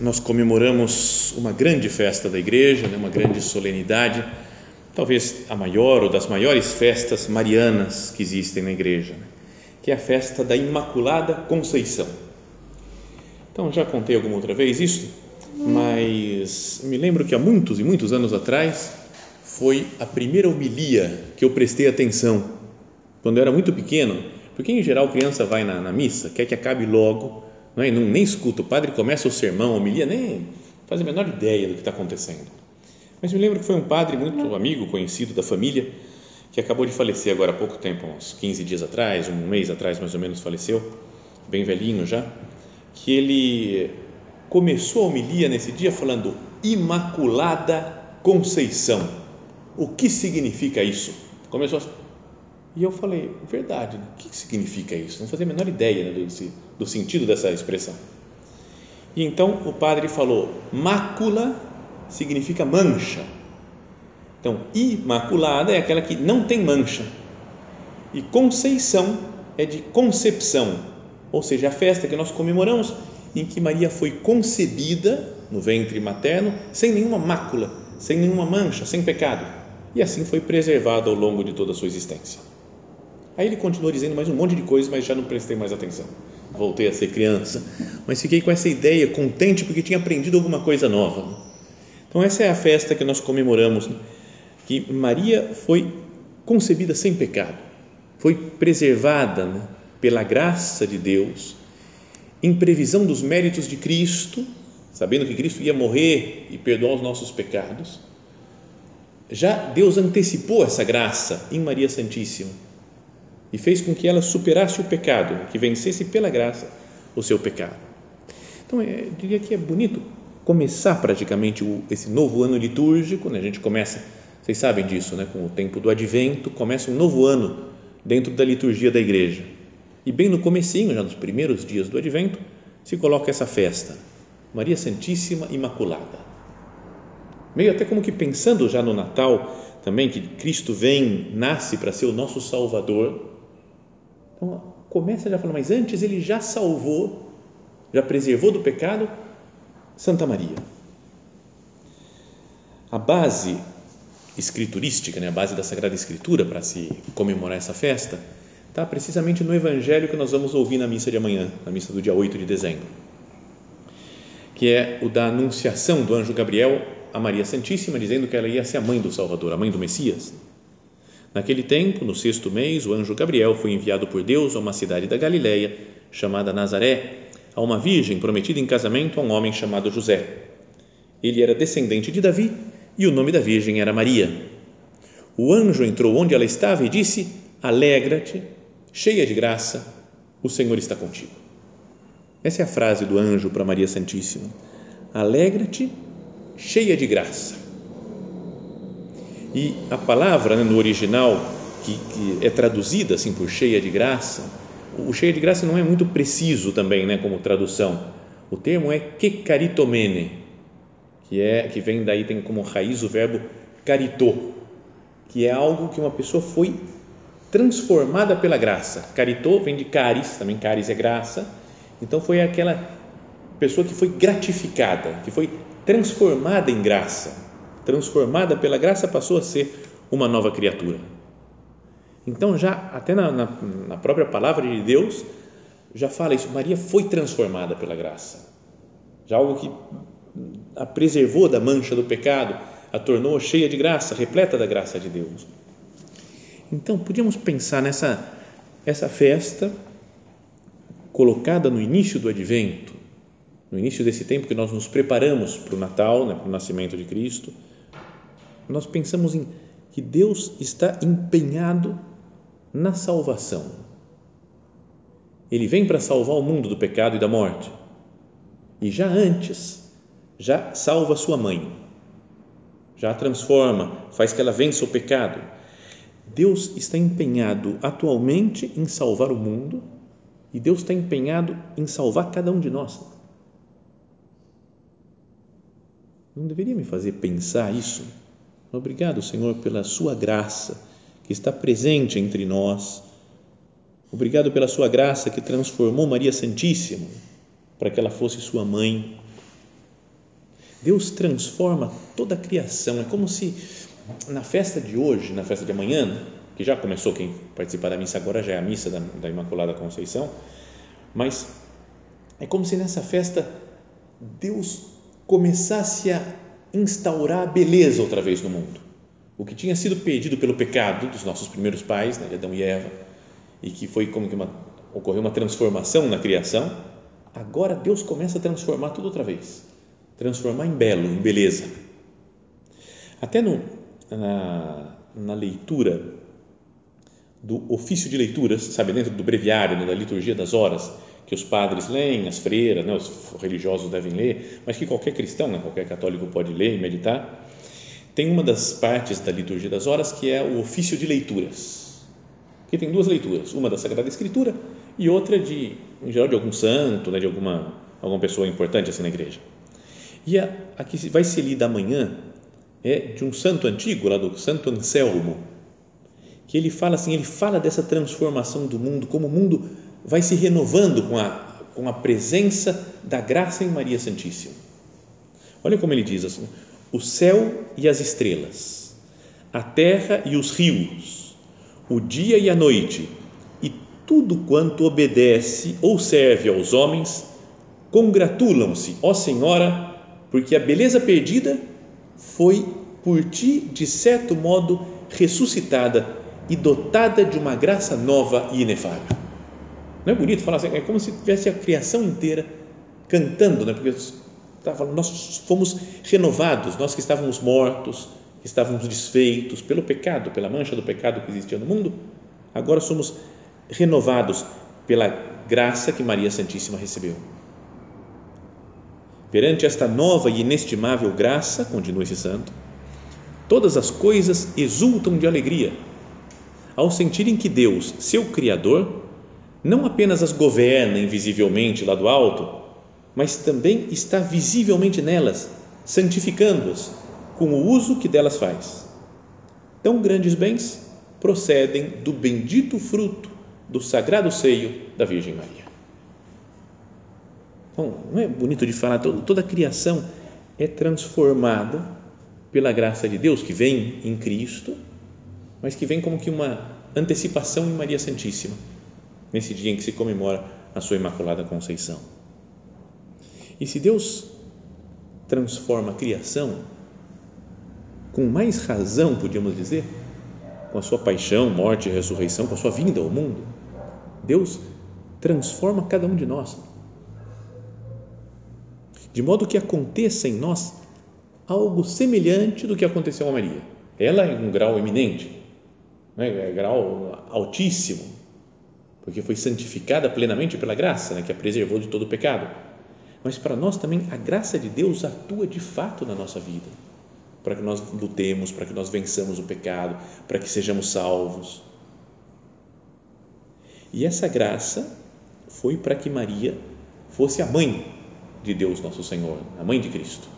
nós comemoramos uma grande festa da igreja, né, uma grande solenidade, talvez a maior ou das maiores festas marianas que existem na igreja, né, que é a festa da Imaculada Conceição. Então, já contei alguma outra vez isso, mas me lembro que há muitos e muitos anos atrás foi a primeira homilia que eu prestei atenção, quando eu era muito pequeno, porque em geral criança vai na, na missa, quer que acabe logo não, é? nem escuta, o padre começa o sermão, a homilia, nem faz a menor ideia do que está acontecendo. Mas me lembro que foi um padre muito amigo, conhecido da família, que acabou de falecer agora há pouco tempo, uns 15 dias atrás, um mês atrás mais ou menos faleceu, bem velhinho já, que ele começou a homilia nesse dia falando Imaculada Conceição. O que significa isso? Começou e eu falei, verdade, o que significa isso? Não fazia a menor ideia né, do, do sentido dessa expressão. E então o padre falou: mácula significa mancha. Então, imaculada é aquela que não tem mancha. E conceição é de concepção, ou seja, a festa que nós comemoramos em que Maria foi concebida no ventre materno sem nenhuma mácula, sem nenhuma mancha, sem pecado. E assim foi preservada ao longo de toda a sua existência. Aí ele continuou dizendo mais um monte de coisas, mas já não prestei mais atenção. Voltei a ser criança, mas fiquei com essa ideia, contente porque tinha aprendido alguma coisa nova. Então, essa é a festa que nós comemoramos, né? que Maria foi concebida sem pecado, foi preservada né? pela graça de Deus, em previsão dos méritos de Cristo, sabendo que Cristo ia morrer e perdoar os nossos pecados. Já Deus antecipou essa graça em Maria Santíssima e fez com que ela superasse o pecado, que vencesse pela graça o seu pecado. Então, é, eu diria que é bonito começar praticamente esse novo ano litúrgico, né? a gente começa, vocês sabem disso, né? com o tempo do advento, começa um novo ano dentro da liturgia da igreja. E bem no comecinho, já nos primeiros dias do advento, se coloca essa festa, Maria Santíssima Imaculada. Meio até como que pensando já no Natal, também que Cristo vem, nasce para ser o nosso Salvador, então, começa já falando, mas antes ele já salvou, já preservou do pecado Santa Maria. A base escriturística, né, a base da Sagrada Escritura para se comemorar essa festa, está precisamente no Evangelho que nós vamos ouvir na missa de amanhã, na missa do dia 8 de dezembro, que é o da anunciação do anjo Gabriel a Maria Santíssima, dizendo que ela ia ser a mãe do Salvador, a mãe do Messias. Naquele tempo, no sexto mês, o anjo Gabriel foi enviado por Deus a uma cidade da Galiléia chamada Nazaré, a uma virgem prometida em casamento a um homem chamado José. Ele era descendente de Davi e o nome da virgem era Maria. O anjo entrou onde ela estava e disse: Alegra-te, cheia de graça, o Senhor está contigo. Essa é a frase do anjo para Maria Santíssima. Alegra-te, cheia de graça. E a palavra né, no original, que, que, é traduzida assim por cheia de graça, o cheia de graça não é muito preciso também né, como tradução. O termo é que caritomene, que, é, que vem daí, tem como raiz o verbo caritô, que é algo que uma pessoa foi transformada pela graça. Caritô vem de caris, também caris é graça. Então foi aquela pessoa que foi gratificada, que foi transformada em graça transformada pela graça, passou a ser uma nova criatura. Então, já até na, na, na própria palavra de Deus, já fala isso: Maria foi transformada pela graça. Já algo que a preservou da mancha do pecado, a tornou cheia de graça, repleta da graça de Deus. Então, podíamos pensar nessa essa festa colocada no início do advento, no início desse tempo que nós nos preparamos para o Natal, né, para o nascimento de Cristo, nós pensamos em que Deus está empenhado na salvação. Ele vem para salvar o mundo do pecado e da morte. E já antes, já salva sua mãe. Já a transforma, faz que ela vença o pecado. Deus está empenhado atualmente em salvar o mundo e Deus está empenhado em salvar cada um de nós. Não deveria me fazer pensar isso? Obrigado, Senhor, pela Sua graça que está presente entre nós. Obrigado pela Sua graça que transformou Maria Santíssima para que ela fosse Sua mãe. Deus transforma toda a criação. É como se na festa de hoje, na festa de amanhã, que já começou, quem participar da missa agora já é a missa da, da Imaculada Conceição, mas é como se nessa festa Deus começasse a instaurar a beleza outra vez no mundo. O que tinha sido perdido pelo pecado dos nossos primeiros pais, né, Adão e Eva, e que foi como que uma, ocorreu uma transformação na criação, agora Deus começa a transformar tudo outra vez. Transformar em belo, em beleza. Até no, na, na leitura do ofício de leituras, sabe, dentro do breviário, né, da liturgia das horas, que os padres leem, as freiras, né, os religiosos devem ler, mas que qualquer cristão, né, qualquer católico pode ler e meditar. Tem uma das partes da liturgia das horas que é o ofício de leituras, que tem duas leituras, uma da Sagrada Escritura e outra de, em geral, de algum santo, né, de alguma alguma pessoa importante assim na igreja. E a, a que vai ser lida amanhã é de um santo antigo, lá do Santo Anselmo, que ele fala assim, ele fala dessa transformação do mundo, como o mundo vai se renovando com a, com a presença da graça em Maria Santíssima. Olha como ele diz assim: o céu e as estrelas, a terra e os rios, o dia e a noite, e tudo quanto obedece ou serve aos homens, congratulam-se, ó Senhora, porque a beleza perdida foi por ti, de certo modo, ressuscitada e dotada de uma graça nova e inefável. Não é bonito falar assim? É como se tivesse a criação inteira cantando, né? porque falando, nós fomos renovados, nós que estávamos mortos, que estávamos desfeitos pelo pecado, pela mancha do pecado que existia no mundo, agora somos renovados pela graça que Maria Santíssima recebeu. Perante esta nova e inestimável graça, continua esse santo, todas as coisas exultam de alegria ao sentirem que Deus, seu Criador, não apenas as governa invisivelmente lá do alto, mas também está visivelmente nelas, santificando-as com o uso que delas faz. Tão grandes bens procedem do bendito fruto do sagrado seio da Virgem Maria. Então, não é bonito de falar, toda a criação é transformada pela graça de Deus que vem em Cristo, mas que vem como que uma antecipação em Maria Santíssima nesse dia em que se comemora a sua Imaculada Conceição. E se Deus transforma a criação, com mais razão, podíamos dizer, com a sua paixão, morte e ressurreição, com a sua vinda ao mundo, Deus transforma cada um de nós. De modo que aconteça em nós algo semelhante do que aconteceu a Maria. Ela em um grau eminente, né, é grau altíssimo, porque foi santificada plenamente pela graça, né, que a preservou de todo o pecado. Mas para nós também a graça de Deus atua de fato na nossa vida, para que nós lutemos, para que nós vençamos o pecado, para que sejamos salvos. E essa graça foi para que Maria fosse a mãe de Deus nosso Senhor, a mãe de Cristo.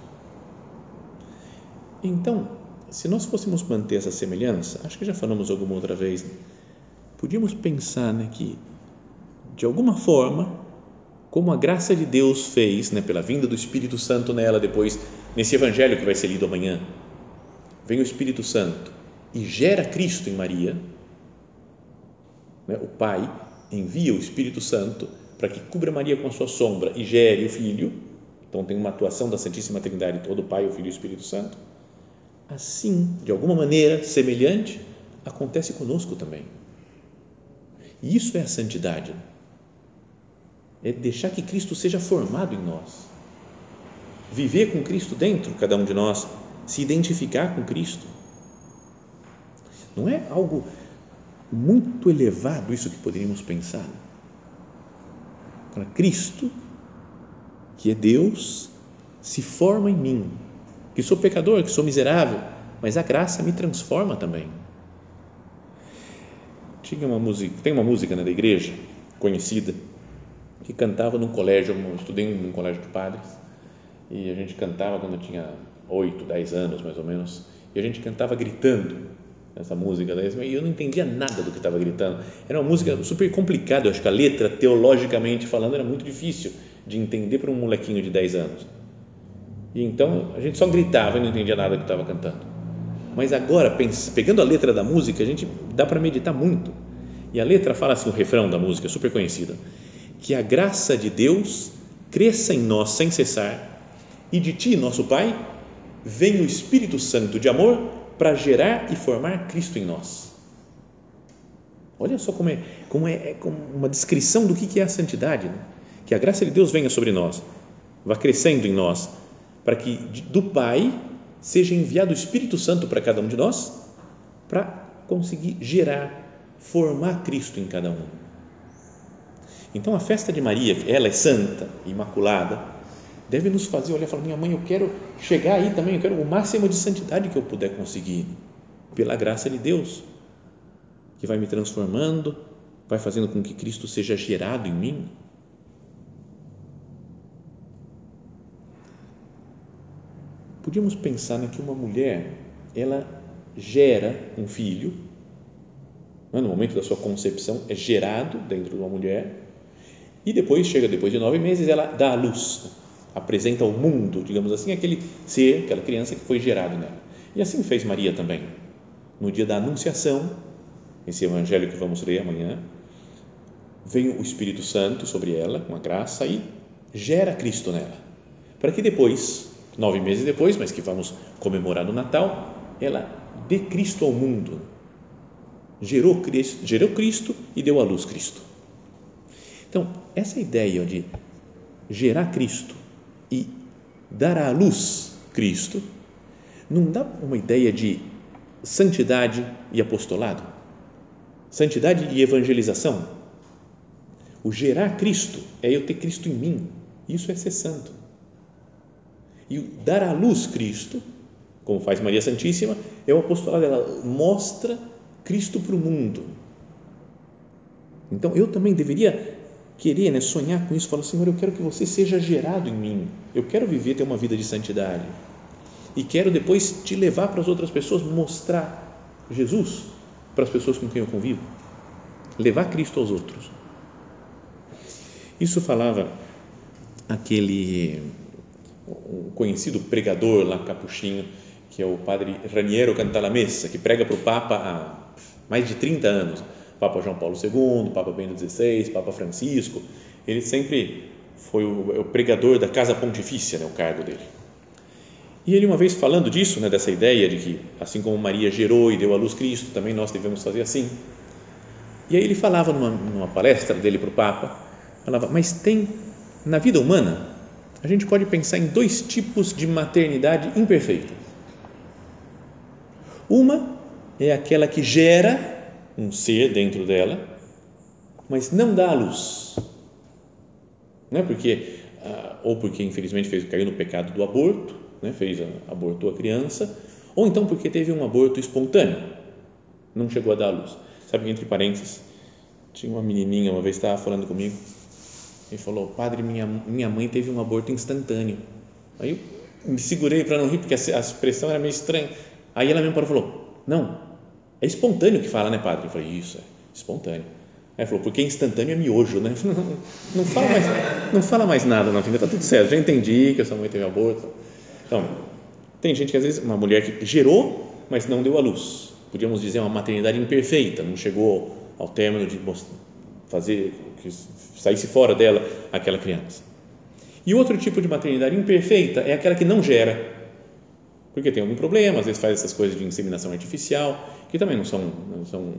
Então, se nós fôssemos manter essa semelhança, acho que já falamos alguma outra vez, podíamos pensar né, que, de alguma forma, como a graça de Deus fez, né, pela vinda do Espírito Santo nela, depois, nesse evangelho que vai ser lido amanhã, vem o Espírito Santo e gera Cristo em Maria, né, o Pai envia o Espírito Santo para que cubra Maria com a sua sombra e gere o Filho, então tem uma atuação da Santíssima Trindade, todo o Pai, o Filho e o Espírito Santo, assim, de alguma maneira semelhante, acontece conosco também. Isso é a santidade. É deixar que Cristo seja formado em nós. Viver com Cristo dentro, cada um de nós, se identificar com Cristo. Não é algo muito elevado isso que poderíamos pensar? Para Cristo, que é Deus, se forma em mim, que sou pecador, que sou miserável, mas a graça me transforma também. Tinha uma música, tem uma música né, da igreja conhecida que cantava num colégio, eu estudei num colégio de padres e a gente cantava quando eu tinha 8, 10 anos mais ou menos, e a gente cantava gritando essa música e eu não entendia nada do que estava gritando. Era uma música super complicada, eu acho que a letra, teologicamente falando, era muito difícil de entender para um molequinho de 10 anos. E então a gente só gritava e não entendia nada do que estava cantando. Mas agora, pegando a letra da música, a gente dá para meditar muito. E a letra fala assim, o refrão da música, super conhecida, que a graça de Deus cresça em nós sem cessar e de ti, nosso Pai, vem o Espírito Santo de amor para gerar e formar Cristo em nós. Olha só como é, como é, é como uma descrição do que é a santidade. Né? Que a graça de Deus venha sobre nós, vá crescendo em nós, para que do Pai seja enviado o Espírito Santo para cada um de nós, para conseguir gerar, formar Cristo em cada um. Então a festa de Maria, ela é santa, imaculada, deve nos fazer olhar e falar: minha mãe, eu quero chegar aí também, eu quero o máximo de santidade que eu puder conseguir, pela graça de Deus, que vai me transformando, vai fazendo com que Cristo seja gerado em mim. Podíamos pensar né, que uma mulher, ela gera um filho, né, no momento da sua concepção, é gerado dentro de uma mulher, e depois, chega depois de nove meses, ela dá à luz apresenta ao mundo, digamos assim, aquele ser, aquela criança que foi gerado nela. E assim fez Maria também. No dia da Anunciação, esse evangelho que vamos ler amanhã, vem o Espírito Santo sobre ela, com a graça, e gera Cristo nela. Para que depois, nove meses depois, mas que vamos comemorar no Natal, ela dê Cristo ao mundo. Gerou Cristo, gerou Cristo e deu à luz Cristo. Então, essa ideia de gerar Cristo e dar à luz Cristo, não dá uma ideia de santidade e apostolado? Santidade e evangelização? O gerar Cristo é eu ter Cristo em mim. Isso é ser santo. E dar à luz Cristo, como faz Maria Santíssima, é o apostolado. Ela mostra Cristo para o mundo. Então eu também deveria querer, né, sonhar com isso, falar, Senhor, eu quero que você seja gerado em mim, eu quero viver, ter uma vida de santidade e quero depois te levar para as outras pessoas, mostrar Jesus para as pessoas com quem eu convivo, levar Cristo aos outros. Isso falava aquele um conhecido pregador lá capuchinho, que é o padre Raniero Cantalamessa, que prega para o Papa há mais de 30 anos Papa João Paulo II, Papa Bento XVI, Papa Francisco, ele sempre foi o, é o pregador da Casa Pontifícia, né, o cargo dele. E ele uma vez falando disso, né, dessa ideia de que assim como Maria gerou e deu à luz Cristo, também nós devemos fazer assim. E aí ele falava numa, numa palestra dele para o Papa, falava, mas tem na vida humana a gente pode pensar em dois tipos de maternidade imperfeita. Uma é aquela que gera um ser dentro dela, mas não dá a luz. Não é porque, ah, ou porque infelizmente fez, caiu no pecado do aborto, né, fez, abortou a criança, ou então porque teve um aborto espontâneo, não chegou a dar a luz. Sabe entre parênteses, tinha uma menininha uma vez estava falando comigo e falou: Padre, minha, minha mãe teve um aborto instantâneo. Aí eu me segurei para não rir, porque a, a expressão era meio estranha. Aí ela mesmo parou e falou: Não, é espontâneo que fala, né, padre? Eu falei, isso, é espontâneo. Aí falou, porque instantâneo é miojo, né? Não, não, fala, mais, não fala mais nada, não, filha, está tudo certo, já entendi que a sua mãe teve aborto. Então, tem gente que às vezes, uma mulher que gerou, mas não deu à luz. Podíamos dizer uma maternidade imperfeita, não chegou ao término de fazer que saísse fora dela aquela criança. E outro tipo de maternidade imperfeita é aquela que não gera, porque tem algum problema, às vezes faz essas coisas de inseminação artificial, que também não são, não são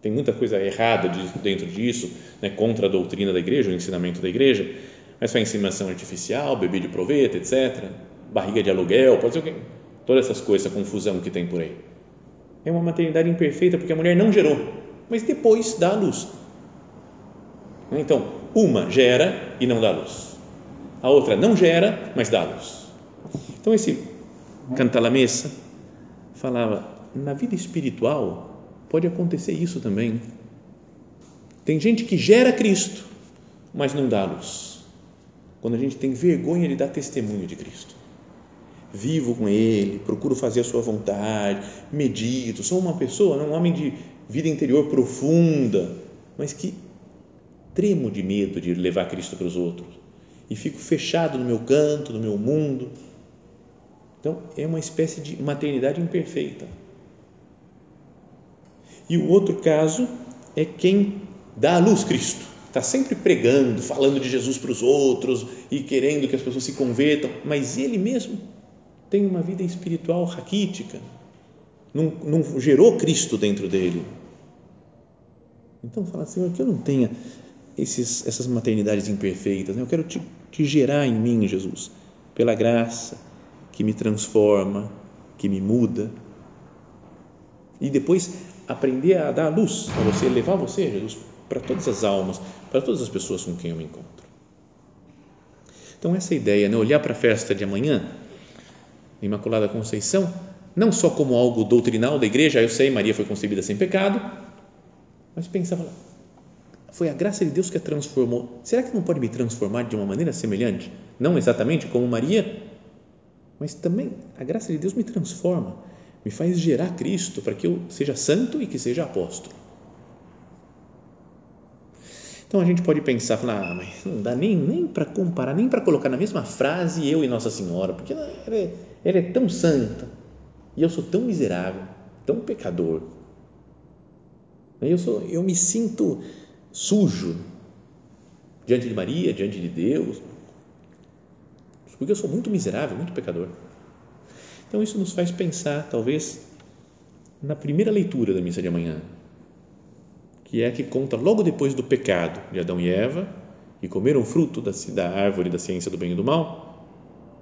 tem muita coisa errada dentro disso, né, contra a doutrina da igreja, o ensinamento da igreja, mas faz inseminação artificial, bebê de proveta, etc., barriga de aluguel, pode ser o quê? Todas essas coisas, essa confusão que tem por aí. É uma maternidade imperfeita porque a mulher não gerou, mas depois dá a luz. Então, uma gera e não dá luz. A outra não gera, mas dá luz. Então, esse Cantalamessa falava, na vida espiritual pode acontecer isso também. Tem gente que gera Cristo, mas não dá luz. Quando a gente tem vergonha de dar testemunho de Cristo. Vivo com Ele, procuro fazer a Sua vontade, medito, sou uma pessoa, um homem de vida interior profunda, mas que tremo de medo de levar Cristo para os outros e fico fechado no meu canto, no meu mundo. Então, é uma espécie de maternidade imperfeita. E o outro caso é quem dá à luz Cristo, está sempre pregando, falando de Jesus para os outros e querendo que as pessoas se convertam, mas ele mesmo tem uma vida espiritual raquítica, não, não gerou Cristo dentro dele. Então, fala, Senhor, que eu não tenha esses, essas maternidades imperfeitas. Né? Eu quero te, te gerar em mim, Jesus, pela graça que me transforma, que me muda. E depois aprender a dar a luz a você, levar você, Jesus, para todas as almas, para todas as pessoas com quem eu me encontro. Então, essa ideia, né? olhar para a festa de amanhã, Imaculada Conceição, não só como algo doutrinal da igreja, eu sei, Maria foi concebida sem pecado, mas pensava, foi a graça de Deus que a transformou. Será que não pode me transformar de uma maneira semelhante? Não exatamente como Maria, mas também a graça de Deus me transforma, me faz gerar Cristo para que eu seja santo e que seja apóstolo. Então a gente pode pensar, falar, ah, mas não dá nem, nem para comparar, nem para colocar na mesma frase eu e Nossa Senhora, porque ela é, ela é tão santa e eu sou tão miserável, tão pecador. Eu, sou, eu me sinto sujo diante de Maria, diante de Deus, porque eu sou muito miserável, muito pecador. Então isso nos faz pensar, talvez, na primeira leitura da missa de amanhã, que é a que conta logo depois do pecado de Adão e Eva, que comeram fruto da, da árvore da ciência do bem e do mal,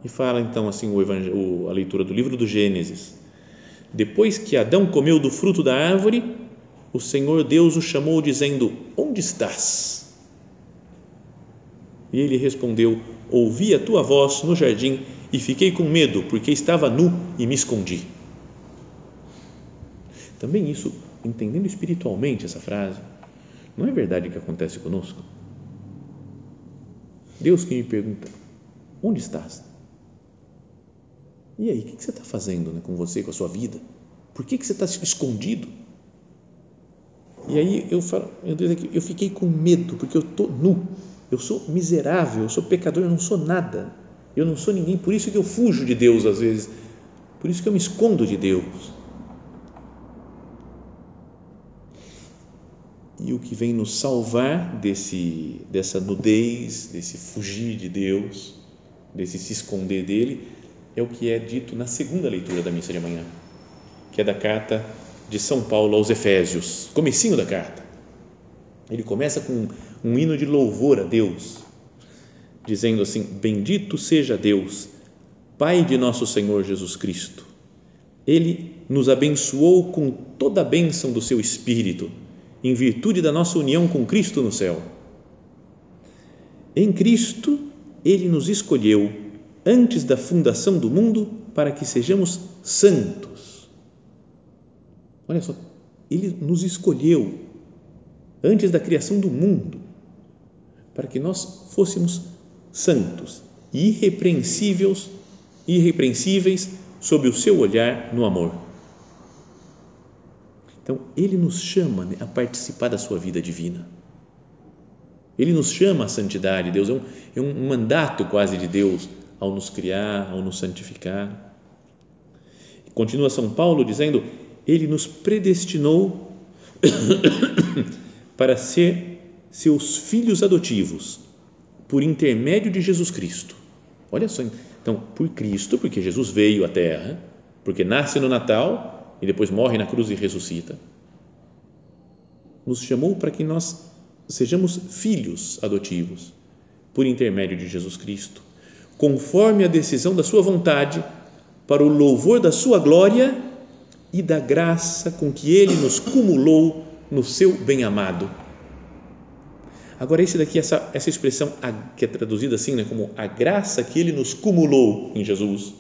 e fala então assim o, a leitura do livro do Gênesis. Depois que Adão comeu do fruto da árvore, o Senhor Deus o chamou, dizendo: Onde estás? E ele respondeu: Ouvi a tua voz no jardim e fiquei com medo, porque estava nu e me escondi. Também isso, entendendo espiritualmente essa frase, não é verdade que acontece conosco? Deus que me pergunta: Onde estás? E aí, o que você está fazendo né, com você, com a sua vida? Por que, que você está escondido? E aí eu falo, Deus, eu fiquei com medo, porque eu estou nu, eu sou miserável, eu sou pecador, eu não sou nada, eu não sou ninguém, por isso que eu fujo de Deus às vezes, por isso que eu me escondo de Deus. E o que vem nos salvar desse, dessa nudez, desse fugir de Deus, desse se esconder dele, é o que é dito na segunda leitura da missa de amanhã, que é da carta de São Paulo aos Efésios, comecinho da carta. Ele começa com um hino de louvor a Deus, dizendo assim: Bendito seja Deus, Pai de nosso Senhor Jesus Cristo. Ele nos abençoou com toda a bênção do seu Espírito, em virtude da nossa união com Cristo no céu. Em Cristo, ele nos escolheu antes da fundação do mundo para que sejamos santos Olha só, ele nos escolheu antes da criação do mundo para que nós fôssemos santos e irrepreensíveis, irrepreensíveis sob o seu olhar no amor. Então, ele nos chama né, a participar da sua vida divina. Ele nos chama à santidade. Deus é um, é um mandato quase de Deus ao nos criar, ao nos santificar. Continua São Paulo dizendo: ele nos predestinou para ser seus filhos adotivos por intermédio de Jesus Cristo. Olha só, Então, por Cristo, porque Jesus veio à Terra, porque nasce no Natal e depois morre na cruz e ressuscita, nos chamou para que nós sejamos filhos adotivos por intermédio de Jesus Cristo, conforme a decisão da Sua vontade, para o louvor da Sua glória e da graça com que Ele nos cumulou no Seu bem-amado. Agora, esse daqui, essa, essa expressão que é traduzida assim, né, como a graça que Ele nos cumulou em Jesus,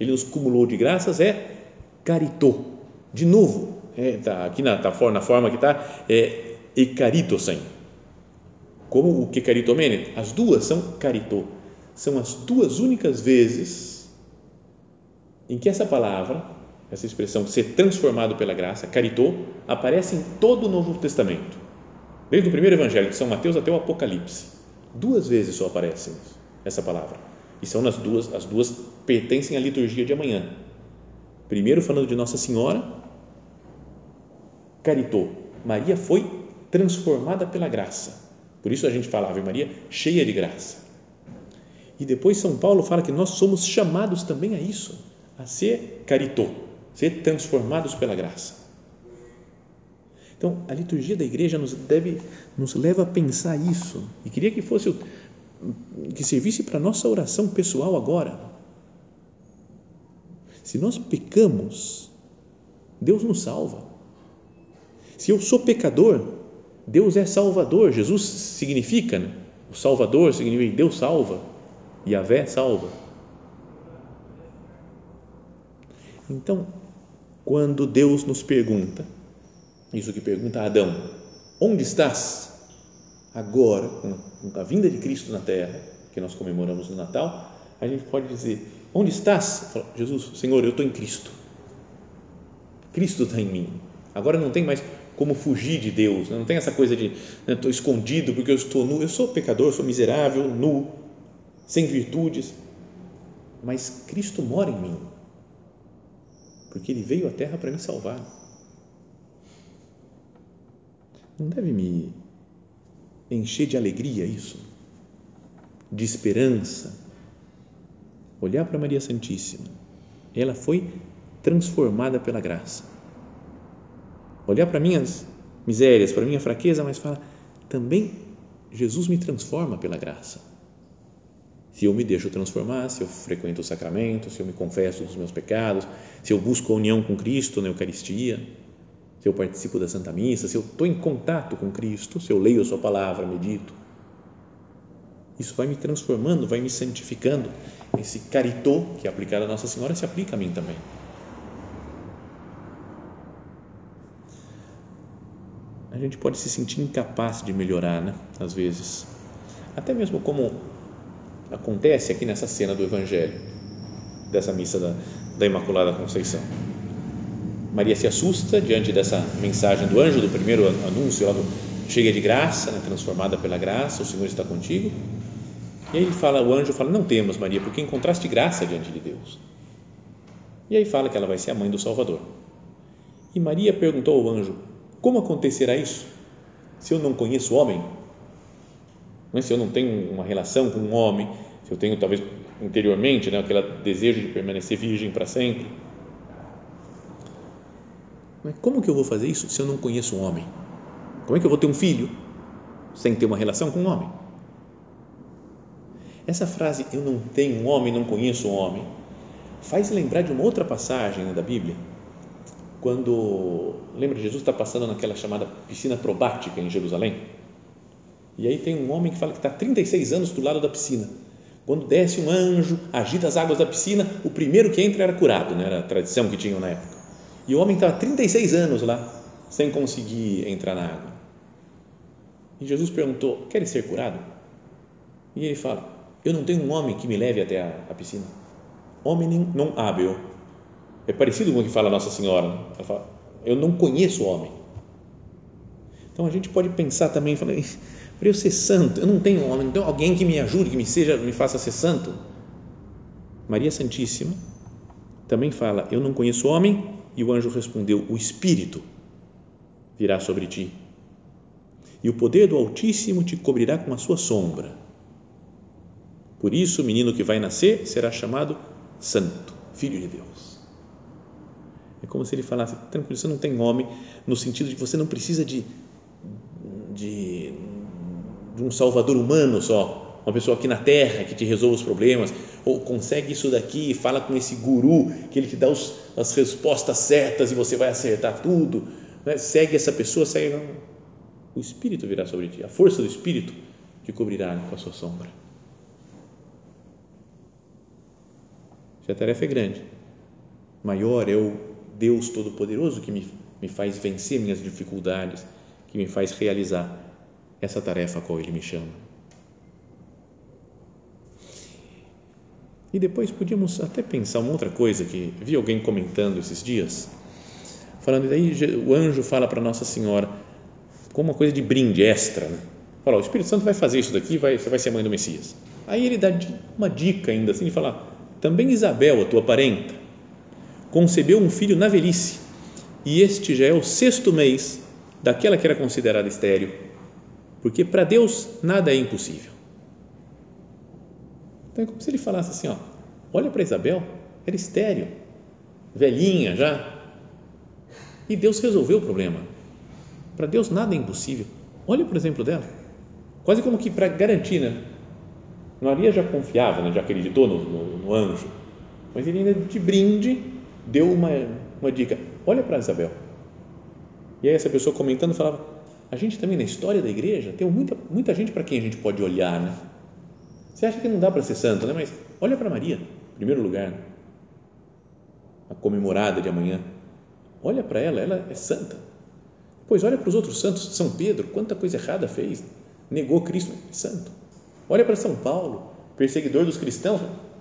Ele nos cumulou de graças, é caritô. De novo, é, tá, aqui na, tá, na forma que está, é ecaritosen. Como o que caritomene? As duas são caritô. São as duas únicas vezes em que essa palavra, essa expressão ser transformado pela graça, caritô, aparece em todo o Novo Testamento. Desde o primeiro evangelho de São Mateus até o Apocalipse. Duas vezes só aparece essa palavra. E são nas duas, as duas pertencem à liturgia de amanhã. Primeiro falando de Nossa Senhora, caritô. Maria foi transformada pela graça. Por isso a gente fala Ave Maria cheia de graça. E depois São Paulo fala que nós somos chamados também a isso, a ser caritô, ser transformados pela graça. Então, a liturgia da igreja nos deve nos leva a pensar isso. E queria que fosse que servisse para nossa oração pessoal agora. Se nós pecamos, Deus nos salva. Se eu sou pecador, Deus é salvador. Jesus significa, né? o salvador significa Deus salva. E a Vé salva. Então, quando Deus nos pergunta, isso que pergunta Adão, onde estás? Agora, com a vinda de Cristo na terra, que nós comemoramos no Natal, a gente pode dizer, onde estás? Jesus, Senhor, eu estou em Cristo. Cristo está em mim. Agora não tem mais como fugir de Deus, né? não tem essa coisa de né, estou escondido porque eu estou nu, eu sou pecador, sou miserável, nu, sem virtudes, mas Cristo mora em mim, porque Ele veio à terra para me salvar. Não deve me encher de alegria isso, de esperança, olhar para Maria Santíssima, ela foi transformada pela graça olhar para minhas misérias, para minha fraqueza, mas fala, também Jesus me transforma pela graça. Se eu me deixo transformar, se eu frequento o sacramento, se eu me confesso dos meus pecados, se eu busco a união com Cristo na Eucaristia, se eu participo da Santa Missa, se eu estou em contato com Cristo, se eu leio a Sua palavra, medito, isso vai me transformando, vai me santificando. Esse caritô que é aplicado a Nossa Senhora se aplica a mim também. a gente pode se sentir incapaz de melhorar, né? Às vezes. Até mesmo como acontece aqui nessa cena do Evangelho, dessa missa da, da Imaculada Conceição. Maria se assusta diante dessa mensagem do anjo, do primeiro anúncio, lá do, de graça, né, transformada pela graça, o Senhor está contigo. E aí ele fala, o anjo fala, não temas Maria, porque encontraste graça diante de Deus. E aí fala que ela vai ser a mãe do Salvador. E Maria perguntou ao anjo, como acontecerá isso se eu não conheço o homem? Não é? Se eu não tenho uma relação com um homem, se eu tenho talvez interiormente né, aquele desejo de permanecer virgem para sempre. Mas como que eu vou fazer isso se eu não conheço um homem? Como é que eu vou ter um filho sem ter uma relação com um homem? Essa frase, eu não tenho um homem, não conheço um homem, faz lembrar de uma outra passagem né, da Bíblia, quando, lembra, Jesus está passando naquela chamada piscina probática em Jerusalém, e aí tem um homem que fala que está 36 anos do lado da piscina, quando desce um anjo, agita as águas da piscina, o primeiro que entra era curado, né? era a tradição que tinham na época, e o homem estava 36 anos lá, sem conseguir entrar na água, e Jesus perguntou, queres ser curado? E ele fala, eu não tenho um homem que me leve até a, a piscina, homem não hábil, é parecido com o que fala Nossa Senhora. Né? Ela fala, eu não conheço o homem. Então a gente pode pensar também, para eu ser santo, eu não tenho homem, tenho alguém que me ajude, que me seja, me faça ser santo. Maria Santíssima também fala, eu não conheço homem, e o anjo respondeu, o Espírito virá sobre ti, e o poder do Altíssimo te cobrirá com a sua sombra. Por isso, o menino que vai nascer será chamado Santo, Filho de Deus. É como se ele falasse: tranquilo, você não tem nome, no sentido de que você não precisa de, de, de um salvador humano só, uma pessoa aqui na terra que te resolva os problemas, ou consegue isso daqui, fala com esse guru que ele te dá os, as respostas certas e você vai acertar tudo. Né? Segue essa pessoa, segue. O Espírito virá sobre ti, a força do Espírito te cobrirá com a sua sombra. Se a tarefa é grande, maior é o Deus Todo-Poderoso que me, me faz vencer minhas dificuldades, que me faz realizar essa tarefa a qual Ele me chama. E depois podíamos até pensar uma outra coisa que vi alguém comentando esses dias, falando daí o anjo fala para Nossa Senhora como uma coisa de brinde extra, né? Fala, o Espírito Santo vai fazer isso daqui, vai, você vai ser mãe do Messias. Aí ele dá uma dica ainda, assim, de falar, também Isabel, a tua parenta, concebeu um filho na velhice, e este já é o sexto mês daquela que era considerada estéril, porque para Deus nada é impossível. Então é como se ele falasse assim, ó, olha para Isabel, era estéril, velhinha já, e Deus resolveu o problema. Para Deus nada é impossível. Olha por exemplo dela quase como que para garantir, né? Maria já confiava, né? já acreditou no, no, no anjo, mas ele ainda de brinde deu uma, uma dica: olha para Isabel. E aí essa pessoa comentando falava: a gente também na história da igreja tem muita, muita gente para quem a gente pode olhar, né? Você acha que não dá para ser santo, né? Mas olha para Maria, em primeiro lugar, a comemorada de amanhã. Olha para ela, ela é santa. Pois olha para os outros santos, São Pedro, quanta coisa errada fez negou Cristo santo. Olha para São Paulo, perseguidor dos cristãos,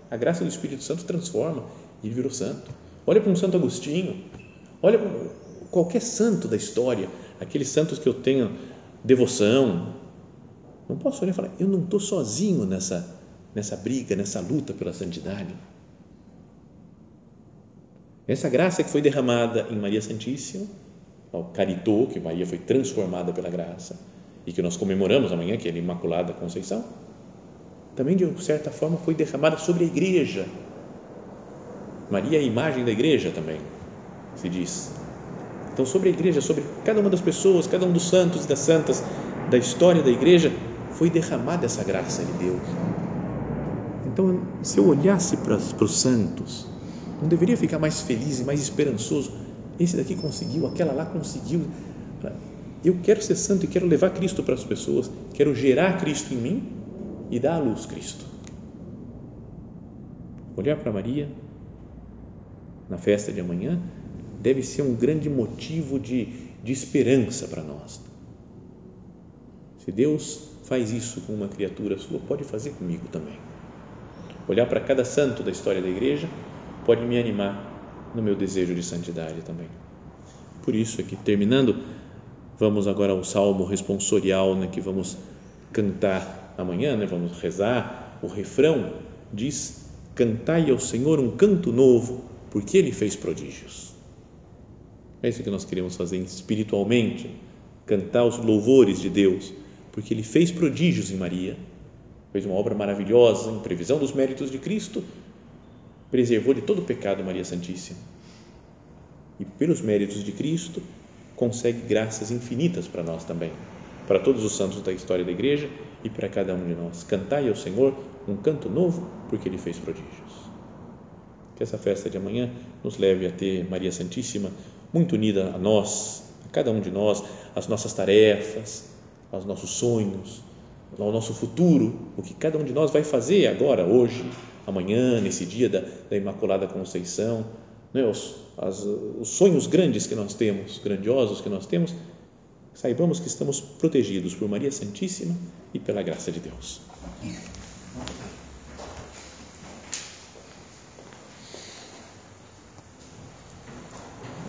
a graça do Espírito Santo transforma e ele virou santo. Olha para um Santo Agostinho, olha para qualquer santo da história, aqueles santos que eu tenho devoção. Não posso olhar e falar, eu não estou sozinho nessa, nessa briga, nessa luta pela santidade. Essa graça que foi derramada em Maria Santíssima, ao caritou, que Maria foi transformada pela graça, e que nós comemoramos amanhã, que é a Imaculada Conceição, também de certa forma foi derramada sobre a igreja. Maria é a imagem da igreja também, se diz. Então, sobre a igreja, sobre cada uma das pessoas, cada um dos santos e das santas da história da igreja, foi derramada essa graça de Deus. Então, se eu olhasse para, para os santos, não deveria ficar mais feliz e mais esperançoso? Esse daqui conseguiu, aquela lá conseguiu. Eu quero ser santo e quero levar Cristo para as pessoas, quero gerar Cristo em mim e dar à luz Cristo. Olhar para Maria na festa de amanhã deve ser um grande motivo de, de esperança para nós. Se Deus faz isso com uma criatura sua, pode fazer comigo também. Olhar para cada santo da história da igreja pode me animar no meu desejo de santidade também. Por isso é que, terminando, Vamos agora ao salmo responsorial né, que vamos cantar amanhã, né, vamos rezar. O refrão diz: Cantai ao Senhor um canto novo, porque Ele fez prodígios. É isso que nós queremos fazer espiritualmente, cantar os louvores de Deus, porque Ele fez prodígios em Maria, fez uma obra maravilhosa em previsão dos méritos de Cristo, preservou de todo o pecado Maria Santíssima. E pelos méritos de Cristo, consegue graças infinitas para nós também, para todos os santos da história da igreja e para cada um de nós. Cantai ao Senhor um canto novo, porque Ele fez prodígios. Que essa festa de amanhã nos leve a ter Maria Santíssima muito unida a nós, a cada um de nós, as nossas tarefas, aos nossos sonhos, ao nosso futuro, o que cada um de nós vai fazer agora, hoje, amanhã, nesse dia da, da Imaculada Conceição, né, os, as, os sonhos grandes que nós temos, grandiosos que nós temos, saibamos que estamos protegidos por Maria Santíssima e pela graça de Deus.